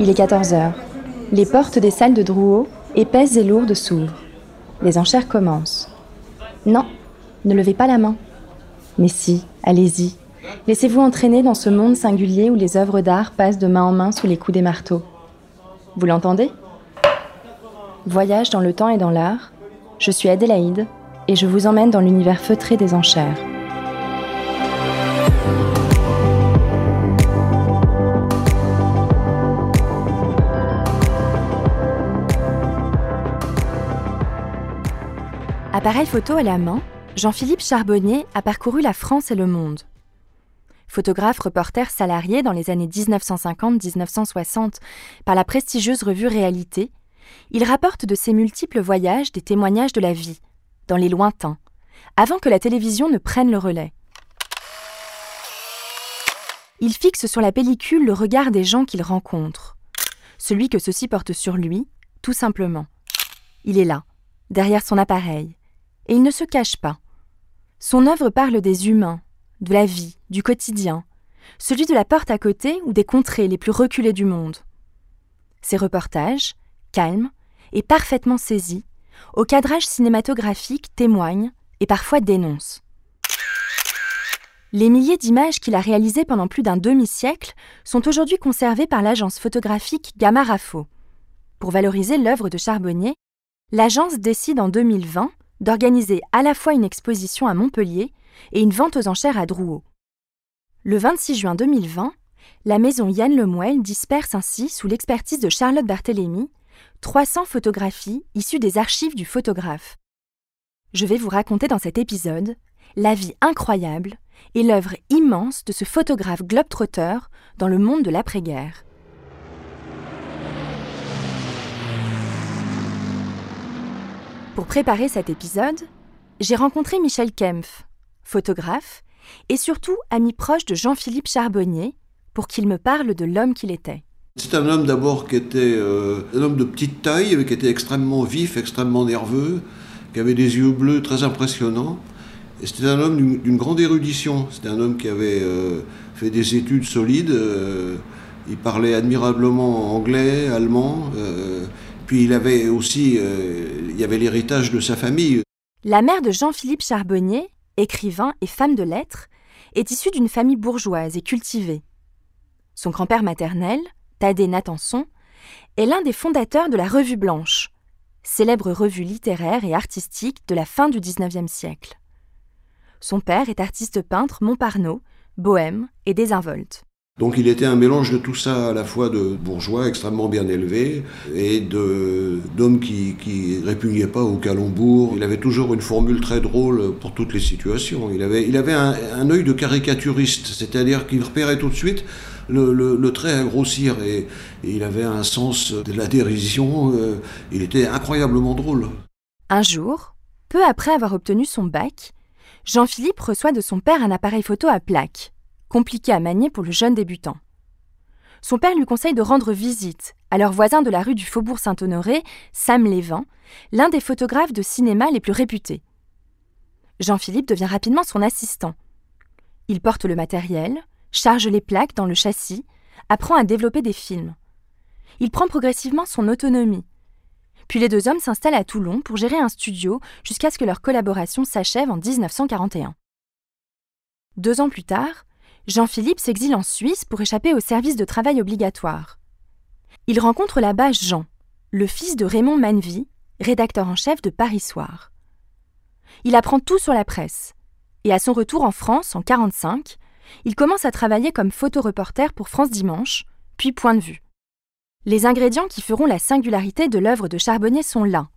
Il est 14 heures. Les portes des salles de Drouot, épaisses et lourdes, s'ouvrent. Les enchères commencent. Non, ne levez pas la main. Mais si, allez-y. Laissez-vous entraîner dans ce monde singulier où les œuvres d'art passent de main en main sous les coups des marteaux. Vous l'entendez Voyage dans le temps et dans l'art. Je suis Adélaïde et je vous emmène dans l'univers feutré des enchères. Appareil photo à la main, Jean-Philippe Charbonnier a parcouru la France et le monde. Photographe reporter salarié dans les années 1950-1960 par la prestigieuse revue Réalité, il rapporte de ses multiples voyages des témoignages de la vie, dans les lointains, avant que la télévision ne prenne le relais. Il fixe sur la pellicule le regard des gens qu'il rencontre, celui que ceux-ci portent sur lui, tout simplement. Il est là, derrière son appareil, et il ne se cache pas. Son œuvre parle des humains, de la vie, du quotidien, celui de la porte à côté ou des contrées les plus reculées du monde. Ses reportages, calmes et parfaitement saisis, au cadrage cinématographique témoignent et parfois dénoncent. Les milliers d'images qu'il a réalisées pendant plus d'un demi-siècle sont aujourd'hui conservées par l'agence photographique Gamma Rafo. Pour valoriser l'œuvre de Charbonnier, l'agence décide en 2020 d'organiser à la fois une exposition à Montpellier et une vente aux enchères à Drouot. Le 26 juin 2020, la maison Yann Lemoel disperse ainsi, sous l'expertise de Charlotte Barthélémy, 300 photographies issues des archives du photographe. Je vais vous raconter dans cet épisode la vie incroyable et l'œuvre immense de ce photographe globe-trotteur dans le monde de l'après-guerre. Pour préparer cet épisode, j'ai rencontré Michel Kempf, photographe, et surtout ami proche de Jean-Philippe Charbonnier, pour qu'il me parle de l'homme qu'il était. C'est un homme d'abord qui était euh, un homme de petite taille, qui était extrêmement vif, extrêmement nerveux, qui avait des yeux bleus très impressionnants. Et c'était un homme d'une grande érudition. C'était un homme qui avait euh, fait des études solides. Euh, il parlait admirablement anglais, allemand. Puis il avait aussi, euh, l'héritage de sa famille. La mère de Jean-Philippe Charbonnier, écrivain et femme de lettres, est issue d'une famille bourgeoise et cultivée. Son grand-père maternel, Thaddée Natanson, est l'un des fondateurs de la Revue Blanche, célèbre revue littéraire et artistique de la fin du XIXe siècle. Son père est artiste peintre Montparnaud, bohème et désinvolte. Donc il était un mélange de tout ça, à la fois de bourgeois extrêmement bien élevés et d'hommes qui, qui répugnaient pas au calembour. Il avait toujours une formule très drôle pour toutes les situations. Il avait, un, œil de caricaturiste, c'est-à-dire qu'il repérait tout de suite le, trait à grossir et, il avait un sens de la dérision. Euh, il était incroyablement drôle. Un jour, peu après avoir obtenu son bac, Jean-Philippe reçoit de son père un appareil photo à plaque compliqué à manier pour le jeune débutant. Son père lui conseille de rendre visite à leur voisin de la rue du Faubourg Saint-Honoré, Sam Lévin, l'un des photographes de cinéma les plus réputés. Jean-Philippe devient rapidement son assistant. Il porte le matériel, charge les plaques dans le châssis, apprend à développer des films. Il prend progressivement son autonomie. Puis les deux hommes s'installent à Toulon pour gérer un studio jusqu'à ce que leur collaboration s'achève en 1941. Deux ans plus tard, Jean-Philippe s'exile en Suisse pour échapper au service de travail obligatoire. Il rencontre là-bas Jean, le fils de Raymond Manvy, rédacteur en chef de Paris Soir. Il apprend tout sur la presse, et à son retour en France en 1945, il commence à travailler comme photoreporter pour France Dimanche, puis Point de vue. Les ingrédients qui feront la singularité de l'œuvre de Charbonnier sont là.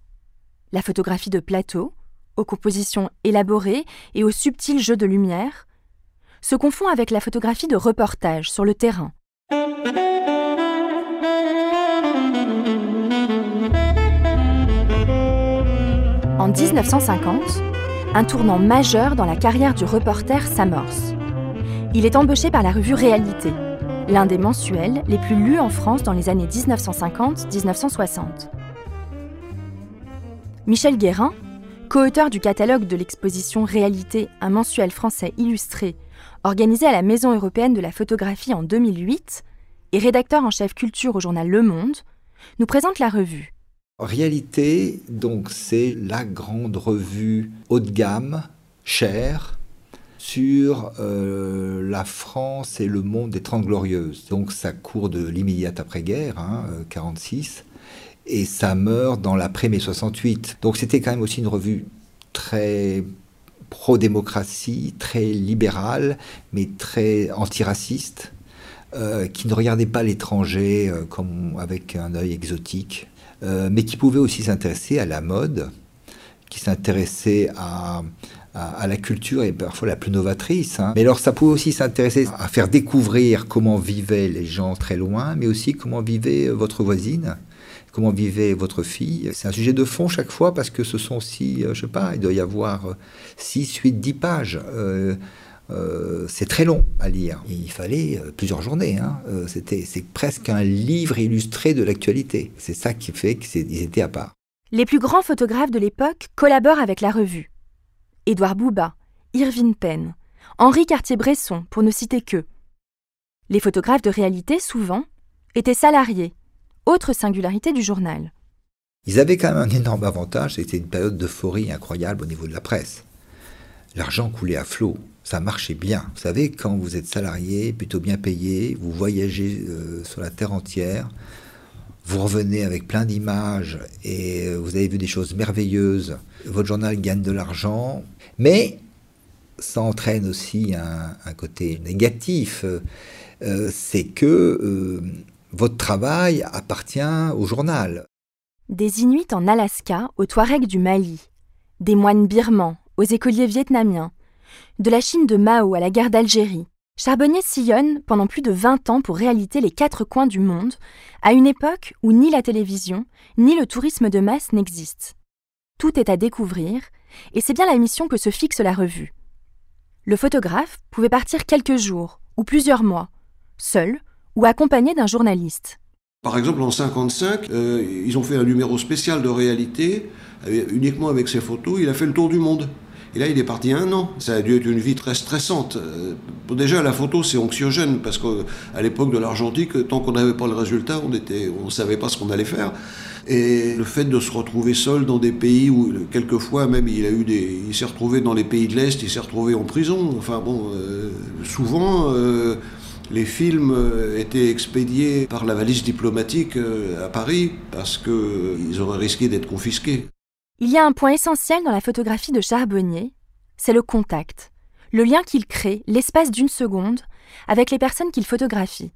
La photographie de plateau, aux compositions élaborées et aux subtils jeux de lumière, se confond avec la photographie de reportage sur le terrain. En 1950, un tournant majeur dans la carrière du reporter s'amorce. Il est embauché par la revue Réalité, l'un des mensuels les plus lus en France dans les années 1950-1960. Michel Guérin, co-auteur du catalogue de l'exposition Réalité, un mensuel français illustré, organisé à la Maison européenne de la photographie en 2008, et rédacteur en chef culture au journal Le Monde, nous présente la revue. Réalité, donc, c'est la grande revue haut de gamme, chère, sur euh, la France et le monde des Trente Glorieuses. Donc, ça court de l'immédiate après-guerre, hein, 46, et ça meurt dans l'après-mai 68. Donc, c'était quand même aussi une revue très pro-démocratie, très libérale, mais très antiraciste. Euh, qui ne regardait pas l'étranger euh, comme avec un œil exotique, euh, mais qui pouvait aussi s'intéresser à la mode, qui s'intéressait à, la culture et parfois la plus novatrice. Hein. Mais alors ça pouvait aussi s'intéresser à faire découvrir comment vivaient les gens très loin, mais aussi comment vivait votre voisine comment vivait votre fille. C'est un sujet de fond chaque fois parce que ce sont aussi, je sais pas, il doit y avoir 6, 8, 10 pages. Euh, c'est très long à lire. Il fallait euh, plusieurs journées. Hein. Euh, c'était, c'est presque un livre illustré de l'actualité. C'est ça qui fait qu'ils étaient à part. Les plus grands photographes de l'époque collaborent avec la revue. Édouard Bouba, Irving Penn, Henri Cartier-Bresson, pour ne citer que. Les photographes de réalité, souvent, étaient salariés. Autre singularité du journal. Ils avaient quand même un énorme avantage, c'était une période d'euphorie incroyable au niveau de la presse. L'argent coulait à flot ça marchait bien. Vous savez, quand vous êtes salarié, plutôt bien payé, vous voyagez euh, sur la terre entière, vous revenez avec plein d'images et euh, vous avez vu des choses merveilleuses, votre journal gagne de l'argent, mais ça entraîne aussi un, côté négatif, euh, c'est que votre travail appartient au journal. Des Inuits en Alaska, aux Touaregs du Mali, des moines birmans, aux écoliers vietnamiens, de la Chine de Mao à la guerre d'Algérie, Charbonnier sillonne pendant plus de 20 ans pour réalité les quatre coins du monde, à une époque où ni la télévision, ni le tourisme de masse n'existent. Tout est à découvrir, et c'est bien la mission que se fixe la revue. Le photographe pouvait partir quelques jours ou plusieurs mois, seul ou accompagné d'un journaliste. Par exemple, en 1955, euh, ils ont fait un numéro spécial de réalité, uniquement avec ses photos, il a fait le tour du monde. Et là, il est parti un an. Ça a dû être une vie très stressante. Euh, déjà, la photo, c'est anxiogène, parce qu'à l'époque de l'argentique, tant qu'on n'avait pas le résultat, on ne on savait pas ce qu'on allait faire. Et le fait de se retrouver seul dans des pays où, quelquefois, même, il il s'est retrouvé dans les pays de l'Est, il s'est retrouvé en prison. Enfin bon, euh, souvent, euh, les films étaient expédiés par la valise diplomatique à Paris parce qu'ils auraient risqué d'être confisqués. Il y a un point essentiel dans la photographie de Charbonnier, c'est le contact, le lien qu'il crée, l'espace d'une seconde, avec les personnes qu'il photographie.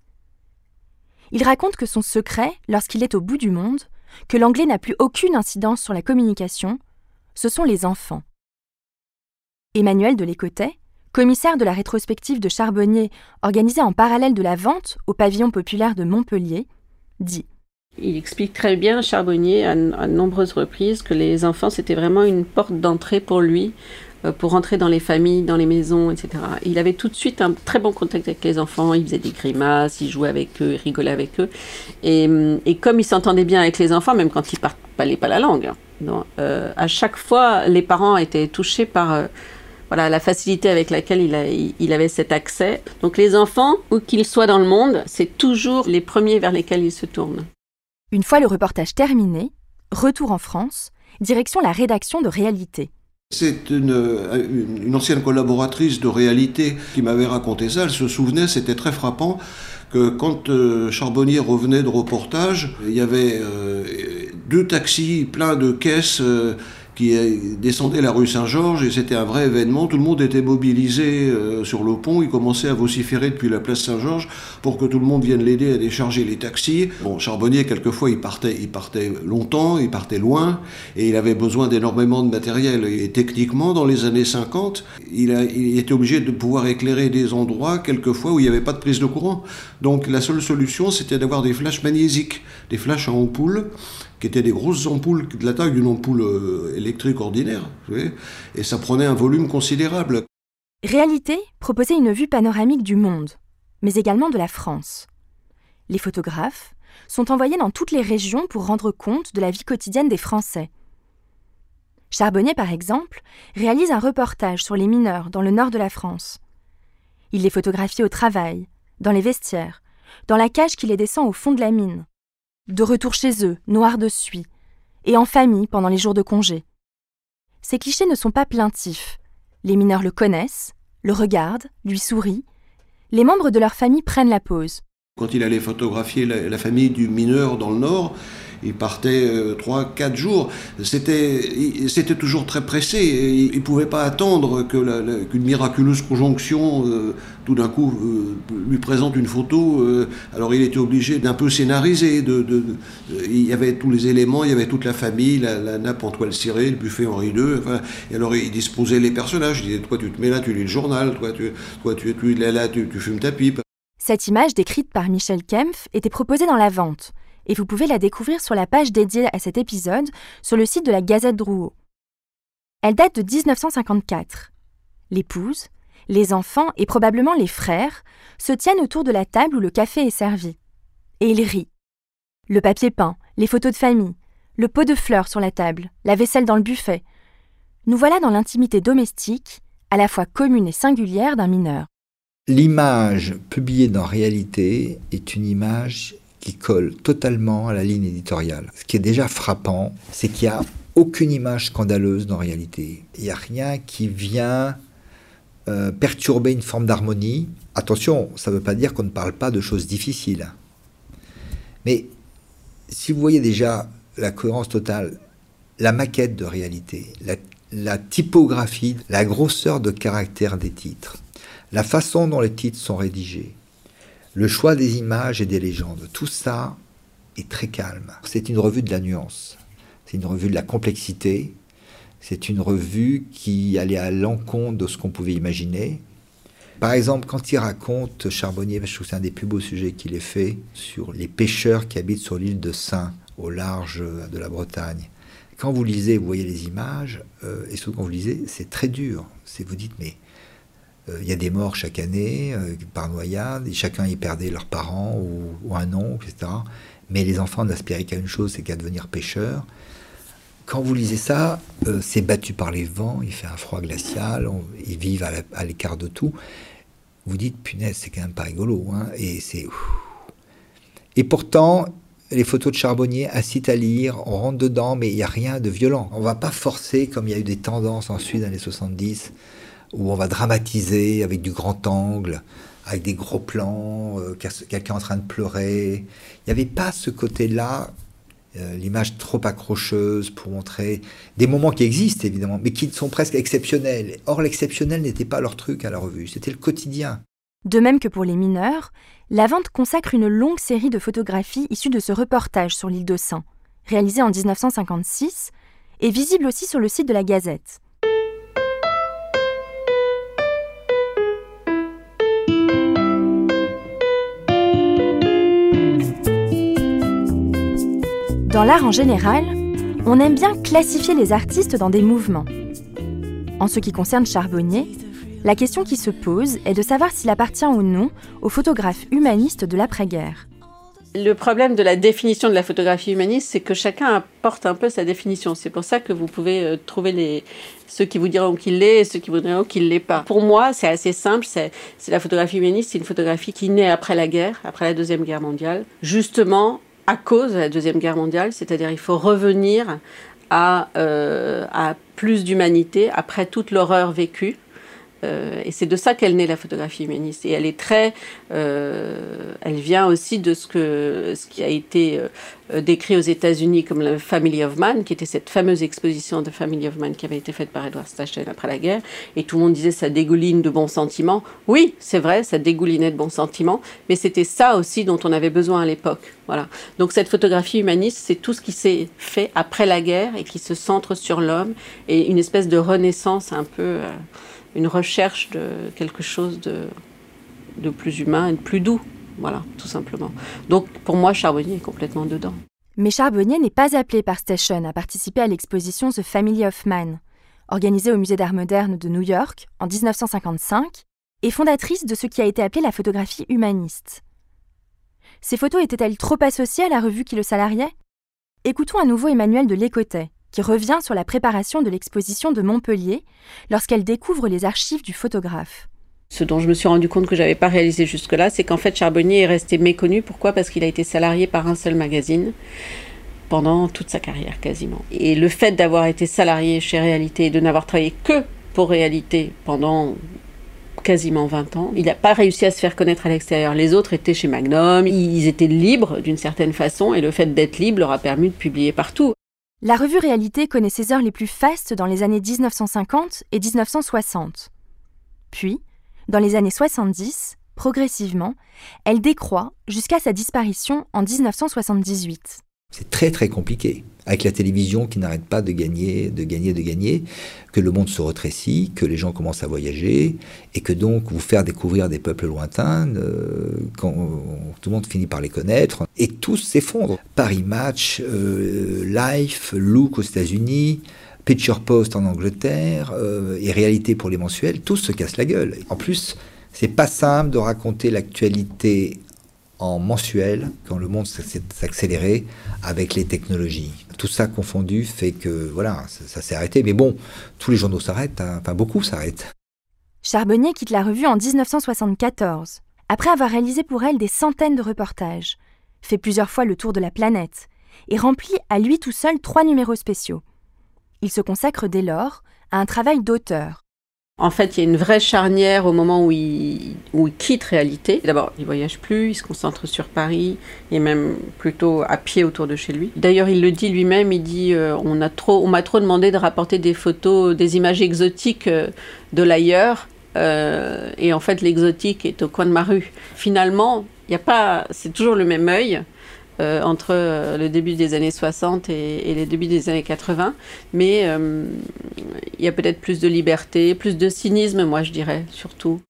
Il raconte que son secret, lorsqu'il est au bout du monde, que l'anglais n'a plus aucune incidence sur la communication, ce sont les enfants. Emmanuel de Lécotet, commissaire de la rétrospective de Charbonnier organisée en parallèle de la vente au pavillon populaire de Montpellier, dit il explique très bien, Charbonnier, à, à nombreuses reprises, que les enfants, c'était vraiment une porte d'entrée pour lui, euh, pour entrer dans les familles, dans les maisons, etc. Il avait tout de suite un très bon contact avec les enfants, il faisait des grimaces, il jouait avec eux, il rigolait avec eux. Et, et comme il s'entendait bien avec les enfants, même quand il parlait pas la langue, hein, euh, à chaque fois, les parents étaient touchés par... Euh, voilà, la facilité avec laquelle il, a, il, avait cet accès. Donc les enfants, où qu'ils soient dans le monde, c'est toujours les premiers vers lesquels ils se tournent. Une fois le reportage terminé, retour en France, direction la rédaction de Réalité. C'est une, ancienne collaboratrice de Réalité qui m'avait raconté ça. Elle se souvenait, c'était très frappant, que quand euh, Charbonnier revenait de reportage, il y avait euh, deux taxis pleins de caisses. Euh, qui descendait la rue Saint-Georges et c'était un vrai événement. Tout le monde était mobilisé euh, sur le pont. Il commençait à vociférer depuis la place Saint-Georges pour que tout le monde vienne l'aider à décharger les taxis. Bon, Charbonnier, quelquefois, il partait, il partait longtemps, il partait loin et il avait besoin d'énormément de matériel. Et techniquement, dans les années 50, il, il était obligé de pouvoir éclairer des endroits, quelquefois, où il n'y avait pas de prise de courant. Donc la seule solution, c'était d'avoir des flashs magnésiques, des flashs en ampoule qui étaient des grosses ampoules de la taille d'une ampoule euh, électrique ordinaire, et ça prenait un volume considérable. Réalité proposait une vue panoramique du monde, mais également de la France. Les photographes sont envoyés dans toutes les régions pour rendre compte de la vie quotidienne des Français. Charbonnier, par exemple, réalise un reportage sur les mineurs dans le nord de la France. Il les photographie au travail, dans les vestiaires, dans la cage qui les descend au fond de la mine, de retour chez eux, noirs de suie, et en famille pendant les jours de congé. Ces clichés ne sont pas plaintifs. Les mineurs le connaissent, le regardent, lui sourient. Les membres de leur famille prennent la pause. Quand il allait photographier la, famille du mineur dans le Nord, il partait euh, trois, quatre jours. C'était, toujours très pressé. Il ne pouvait pas attendre qu'une miraculeuse conjonction, euh, tout d'un coup, euh, lui présente une photo. alors il était obligé d'un peu scénariser. Il y avait tous les éléments, il y avait toute la famille, la, nappe en toile cirée, le buffet Henri II. Enfin, et alors il disposait les personnages. Il disait Toi, tu te mets là, tu lis le journal. Toi, tu, toi, là, tu, tu fumes ta pipe. Cette image décrite par Michel Kempf était proposée dans la vente et vous pouvez la découvrir sur la page dédiée à cet épisode sur le site de la Gazette Drouot. Elle date de 1954. L'épouse, les enfants et probablement les frères se tiennent autour de la table où le café est servi. Et ils rient. Le papier peint, les photos de famille, le pot de fleurs sur la table, la vaisselle dans le buffet. Nous voilà dans l'intimité domestique, à la fois commune et singulière d'un mineur. L'image publiée dans Réalité est une image qui colle totalement à la ligne éditoriale. Ce qui est déjà frappant, c'est qu'il n'y a aucune image scandaleuse dans réalité. Il n'y a rien qui vient euh, perturber une forme d'harmonie. Attention, ça ne veut pas dire qu'on ne parle pas de choses difficiles. Mais si vous voyez déjà la cohérence totale, la maquette de réalité, la typographie, la grosseur de caractère des titres, la façon dont les titres sont rédigés, le choix des images et des légendes, tout ça est très calme. C'est une revue de la nuance, c'est une revue de la complexité, c'est une revue qui allait à l'encontre de ce qu'on pouvait imaginer. Par exemple, quand il raconte Charbonnier, je trouve que c'est un des plus beaux sujets qu'il ait fait, sur les pêcheurs qui habitent sur l'île de Saint, au large de la Bretagne. Quand vous lisez, vous voyez les images, euh, et surtout quand vous lisez, c'est très dur. C'est vous dites, mais il y a des morts chaque année euh, par noyade, et chacun y perdait leurs parents ou, un oncle, etc. Mais les enfants n'aspiraient qu'à une chose, c'est qu'à devenir pêcheurs. Quand vous lisez ça, euh, c'est battu par les vents, il fait un froid glacial, ils vivent à l'écart de tout. Vous dites, punaise, c'est quand même pas rigolo. Hein, et c'est. Et pourtant, les photos de Charbonnier incitent à lire, on rentre dedans, mais il n'y a rien de violent. On va pas forcer, comme il y a eu des tendances ensuite dans les 70, où on va dramatiser avec du grand angle, avec des gros plans, euh, quelqu'un en train de pleurer. Il n'y avait pas ce côté-là, euh, l'image trop accrocheuse pour montrer des moments qui existent évidemment, mais qui sont presque exceptionnels. Or, l'exceptionnel n'était pas leur truc à la revue, c'était le quotidien. De même que pour les mineurs, la vente consacre une longue série de photographies issues de ce reportage sur l'île de Saint, réalisé en 1956 et visible aussi sur le site de la Gazette. Dans l'art en général, on aime bien classifier les artistes dans des mouvements. En ce qui concerne Charbonnier, la question qui se pose est de savoir s'il appartient ou non aux photographes humanistes de l'après-guerre. Le problème de la définition de la photographie humaniste, c'est que chacun apporte un peu sa définition. C'est pour ça que vous pouvez euh, trouver les, ceux qui vous diront qu'il l'est et ceux qui vous diront qu'il ne l'est pas. Pour moi, c'est assez simple. C'est la photographie humaniste, c'est une photographie qui naît après la guerre, après la Deuxième Guerre mondiale, justement à cause de la Deuxième Guerre mondiale, c'est-à-dire il faut revenir à, euh, à plus d'humanité après toute l'horreur vécue. Euh, et c'est de ça qu'elle naît la photographie humaniste. Et elle est très, euh, elle vient aussi de ce qui a été euh, décrit aux États-Unis comme la Family of Man, qui était cette fameuse exposition de Family of Man qui avait été faite par Edward Stachel après la guerre. Et tout le monde disait ça dégouline de bons sentiments. Oui, c'est vrai, ça dégoulinait de bons sentiments, mais c'était ça aussi dont on avait besoin à l'époque. Voilà. Donc cette photographie humaniste, c'est tout ce qui s'est fait après la guerre et qui se centre sur l'homme et une espèce de renaissance un peu une recherche de quelque chose de, plus humain et de plus doux. Voilà, tout simplement. Donc pour moi, Charbonnier est complètement dedans. Mais Charbonnier n'est pas appelé par Station à participer à l'exposition The Family of Man, organisée au Musée d'art moderne de New York en 1955 et fondatrice de ce qui a été appelé la photographie humaniste. Ces photos étaient-elles trop associées à la revue qui le salariait? Écoutons à nouveau Emmanuel de Lécotet, qui revient sur la préparation de l'exposition de Montpellier lorsqu'elle découvre les archives du photographe. Ce dont je me suis rendu compte que j'avais pas réalisé jusque-là, c'est qu'en fait Charbonnier est resté méconnu. Pourquoi? Parce qu'il a été salarié par un seul magazine pendant toute sa carrière quasiment. Et le fait d'avoir été salarié chez Réalité et de n'avoir travaillé que pour Réalité pendant quasiment 20 ans. Il n'a pas réussi à se faire connaître à l'extérieur. Les autres étaient chez Magnum, ils étaient libres d'une certaine façon, et le fait d'être libre leur a permis de publier partout. La revue Réalité connaît ses heures les plus fastes dans les années 1950 et 1960. Puis, dans les années 70, progressivement, elle décroît jusqu'à sa disparition en 1978. C'est très très compliqué. Avec la télévision qui n'arrête pas de gagner, de gagner, de gagner, que le monde se rétrécit, que les gens commencent à voyager, et que donc vous faire découvrir des peuples lointains, euh, quand tout le monde finit par les connaître, et tout s'effondre. Paris Match, euh, Life, Look aux États-Unis, Picture Post en Angleterre, euh, et Réalité pour les mensuels, tout se casse la gueule. En plus, c'est pas simple de raconter l'actualité en mensuel quand le monde s'est accéléré avec les technologies. Tout ça confondu fait que voilà, ça, s'est arrêté. Mais bon, tous les journaux s'arrêtent, hein. enfin beaucoup s'arrêtent. Charbonnier quitte la revue en 1974, après avoir réalisé pour elle des centaines de reportages, fait plusieurs fois le tour de la planète et rempli à lui tout seul trois numéros spéciaux. Il se consacre dès lors à un travail d'auteur, en fait, il y a une vraie charnière au moment où il, quitte Réalité. D'abord, il voyage plus, il se concentre sur Paris, et même plutôt à pied autour de chez lui. D'ailleurs, il le dit lui-même, il dit euh, on m'a trop demandé de rapporter des photos, des images exotiques euh, de l'ailleurs, euh, et en fait, l'exotique est au coin de ma rue. Finalement, il y a pas, c'est toujours le même œil. Euh, entre euh, le début des années 60 et, les débuts des années 80. Mais euh, il y a peut-être plus de liberté, plus de cynisme, moi je dirais, surtout.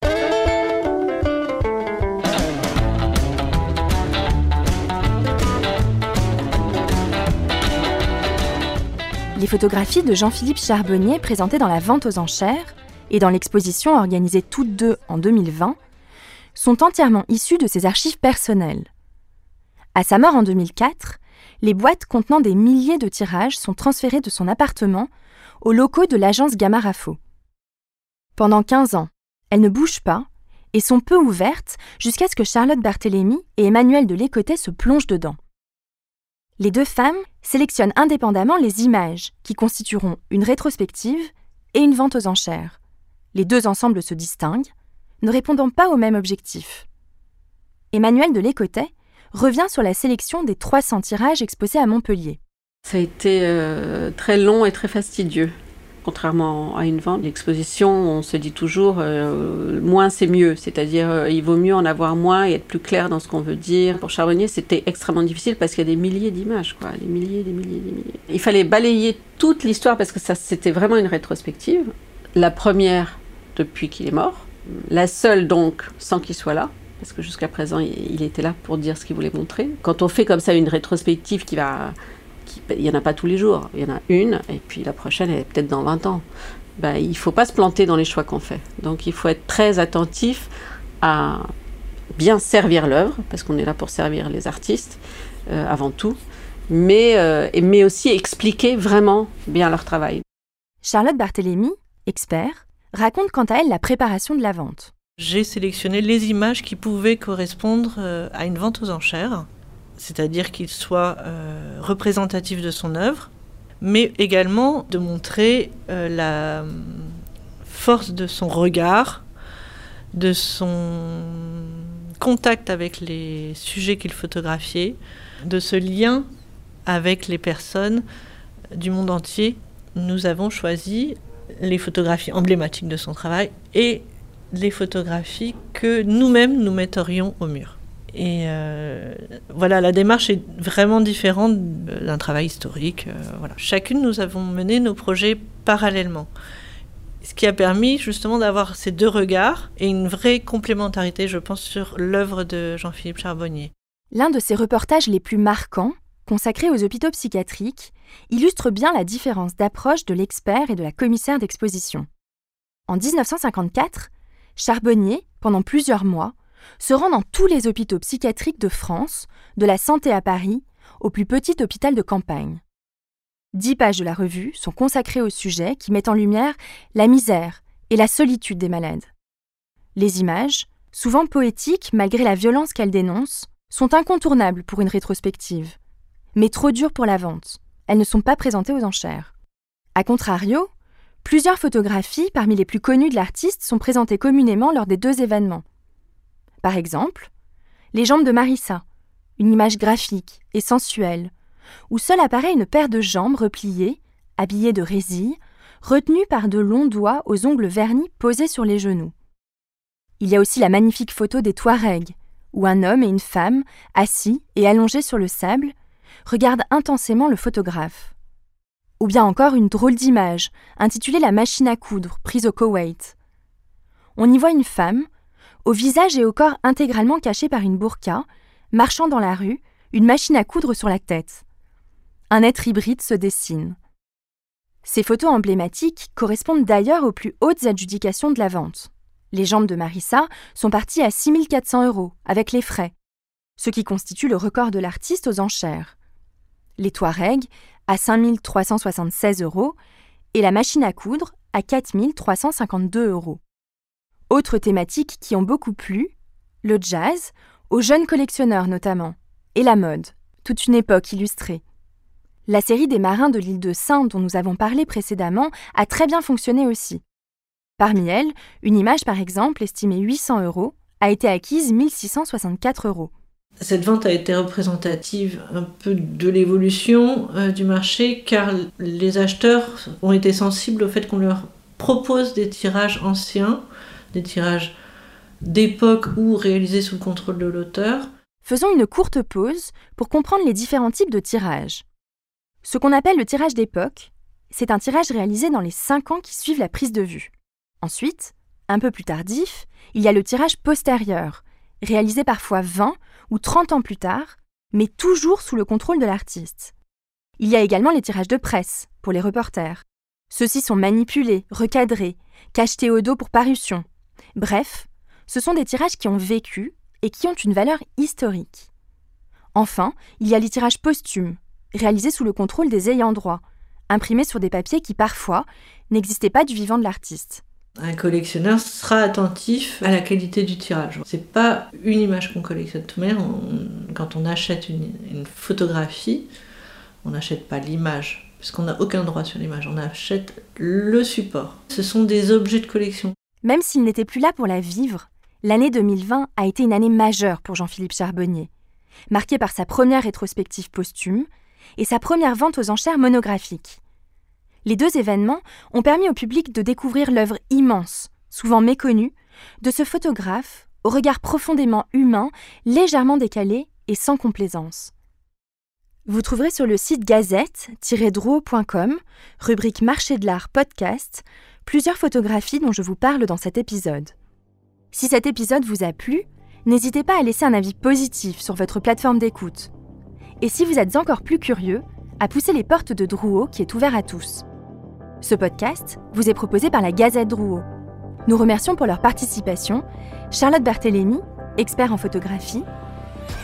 Les photographies de Jean-Philippe Charbonnier présentées dans la vente aux enchères et dans l'exposition organisée toutes deux en 2020 sont entièrement issues de ses archives personnelles. À sa mort en 2004, les boîtes contenant des milliers de tirages sont transférées de son appartement aux locaux de l'agence Gamma Rafo. Pendant 15 ans, elles ne bougent pas et sont peu ouvertes jusqu'à ce que Charlotte Barthélemy et Emmanuel de Lécotet se plongent dedans. Les deux femmes sélectionnent indépendamment les images qui constitueront une rétrospective et une vente aux enchères. Les deux ensembles se distinguent, ne répondant pas au même objectif. Emmanuel de Lécotet revient sur la sélection des 300 tirages exposés à Montpellier. Ça a été euh, très long et très fastidieux. Contrairement à une vente, l'exposition, on se dit toujours euh, moins c'est mieux, c'est-à-dire euh, il vaut mieux en avoir moins et être plus clair dans ce qu'on veut dire. Pour Charbonnier, c'était extrêmement difficile parce qu'il y a des milliers d'images, quoi, des milliers, des milliers, des milliers. Il fallait balayer toute l'histoire parce que ça, c'était vraiment une rétrospective. La première depuis qu'il est mort, la seule donc sans qu'il soit là parce que jusqu'à présent, il était là pour dire ce qu'il voulait montrer. Quand on fait comme ça une rétrospective va... il n'y en a pas tous les jours, il y en a une, et puis la prochaine, elle est peut-être dans 20 ans. Ben, il ne faut pas se planter dans les choix qu'on fait. Donc il faut être très attentif à bien servir l'œuvre, parce qu'on est là pour servir les artistes euh, avant tout, mais, euh, mais aussi expliquer vraiment bien leur travail. Charlotte Barthélémy, expert, raconte quant à elle la préparation de la vente j'ai sélectionné les images qui pouvaient correspondre euh, à une vente aux enchères, c'est-à-dire qu'il soit euh, représentatif de son œuvre, mais également de montrer euh, la force de son regard, de son contact avec les sujets qu'il photographiait, de ce lien avec les personnes du monde entier. Nous avons choisi les photographies emblématiques de son travail et les photographies que nous-mêmes nous metterions au mur. Et euh, voilà, la démarche est vraiment différente d'un travail historique. Euh, voilà. Chacune, nous avons mené nos projets parallèlement. Ce qui a permis justement d'avoir ces deux regards et une vraie complémentarité, je pense, sur l'œuvre de Jean-Philippe Charbonnier. L'un de ses reportages les plus marquants, consacré aux hôpitaux psychiatriques, illustre bien la différence d'approche de l'expert et de la commissaire d'exposition. En 1954, Charbonnier, pendant plusieurs mois, se rend dans tous les hôpitaux psychiatriques de France, de la santé à Paris au plus petit hôpital de campagne. Dix pages de la revue sont consacrées au sujet qui met en lumière la misère et la solitude des malades. Les images, souvent poétiques malgré la violence qu'elles dénoncent, sont incontournables pour une rétrospective, mais trop dures pour la vente. Elles ne sont pas présentées aux enchères. A contrario, plusieurs photographies parmi les plus connues de l'artiste sont présentées communément lors des deux événements. Par exemple, Les jambes de Marissa, une image graphique et sensuelle, où seul apparaît une paire de jambes repliées, habillées de résille, retenues par de longs doigts aux ongles vernis posés sur les genoux. Il y a aussi la magnifique photo des Touaregs, où un homme et une femme, assis et allongés sur le sable, regardent intensément le photographe. Ou bien encore une drôle d'image, intitulée La machine à coudre, prise au Koweït. On y voit une femme, au visage et au corps intégralement cachés par une burqa, marchant dans la rue, une machine à coudre sur la tête. Un être hybride se dessine. Ces photos emblématiques correspondent d'ailleurs aux plus hautes adjudications de la vente. Les jambes de Marissa sont parties à 6400 euros, avec les frais, ce qui constitue le record de l'artiste aux enchères. Les Touaregs à 5376 euros et la machine à coudre à 4352 euros. Autres thématiques qui ont beaucoup plu, le jazz, aux jeunes collectionneurs notamment, et la mode, toute une époque illustrée. La série des marins de l'île de Saint dont nous avons parlé précédemment a très bien fonctionné aussi. Parmi elles, une image par exemple estimée 800 euros a été acquise 1664 euros. Cette vente a été représentative un peu de l'évolution euh, du marché car les acheteurs ont été sensibles au fait qu'on leur propose des tirages anciens, des tirages d'époque ou réalisés sous le contrôle de l'auteur. Faisons une courte pause pour comprendre les différents types de tirages. Ce qu'on appelle le tirage d'époque, c'est un tirage réalisé dans les 5 ans qui suivent la prise de vue. Ensuite, un peu plus tardif, il y a le tirage postérieur, réalisé parfois 20 ou 30 ans plus tard, mais toujours sous le contrôle de l'artiste. Il y a également les tirages de presse, pour les reporters. Ceux-ci sont manipulés, recadrés, cachetés au dos pour parution. Bref, ce sont des tirages qui ont vécu et qui ont une valeur historique. Enfin, il y a les tirages posthumes, réalisés sous le contrôle des ayants droit, imprimés sur des papiers qui parfois n'existaient pas du vivant de l'artiste. Un collectionneur sera attentif à la qualité du tirage. C'est pas une image qu'on collectionne. Tout même, quand on achète une, une photographie, on n'achète pas l'image, puisqu'on n'a aucun droit sur l'image. On achète le support. Ce sont des objets de collection. Même s'il n'était plus là pour la vivre, l'année 2020 a été une année majeure pour Jean-Philippe Charbonnier, marquée par sa première rétrospective posthume et sa première vente aux enchères monographiques. Les deux événements ont permis au public de découvrir l'œuvre immense, souvent méconnue, de ce photographe au regard profondément humain, légèrement décalé et sans complaisance. Vous trouverez sur le site gazette-drouot.com, rubrique Marché de l'art podcast, plusieurs photographies dont je vous parle dans cet épisode. Si cet épisode vous a plu, n'hésitez pas à laisser un avis positif sur votre plateforme d'écoute. Et si vous êtes encore plus curieux, à pousser les portes de Drouot qui est ouvert à tous. Ce podcast vous est proposé par la Gazette Drouot. Nous remercions pour leur participation Charlotte Barthélémy, expert en photographie,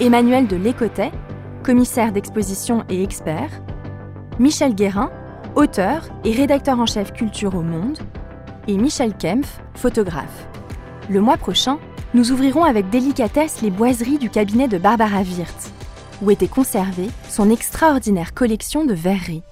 Emmanuel de Lécotet, commissaire d'exposition et expert, Michel Guérin, auteur et rédacteur en chef culture au Monde, et Michel Kempf, photographe. Le mois prochain, nous ouvrirons avec délicatesse les boiseries du cabinet de Barbara Wirth, où était conservée son extraordinaire collection de verreries.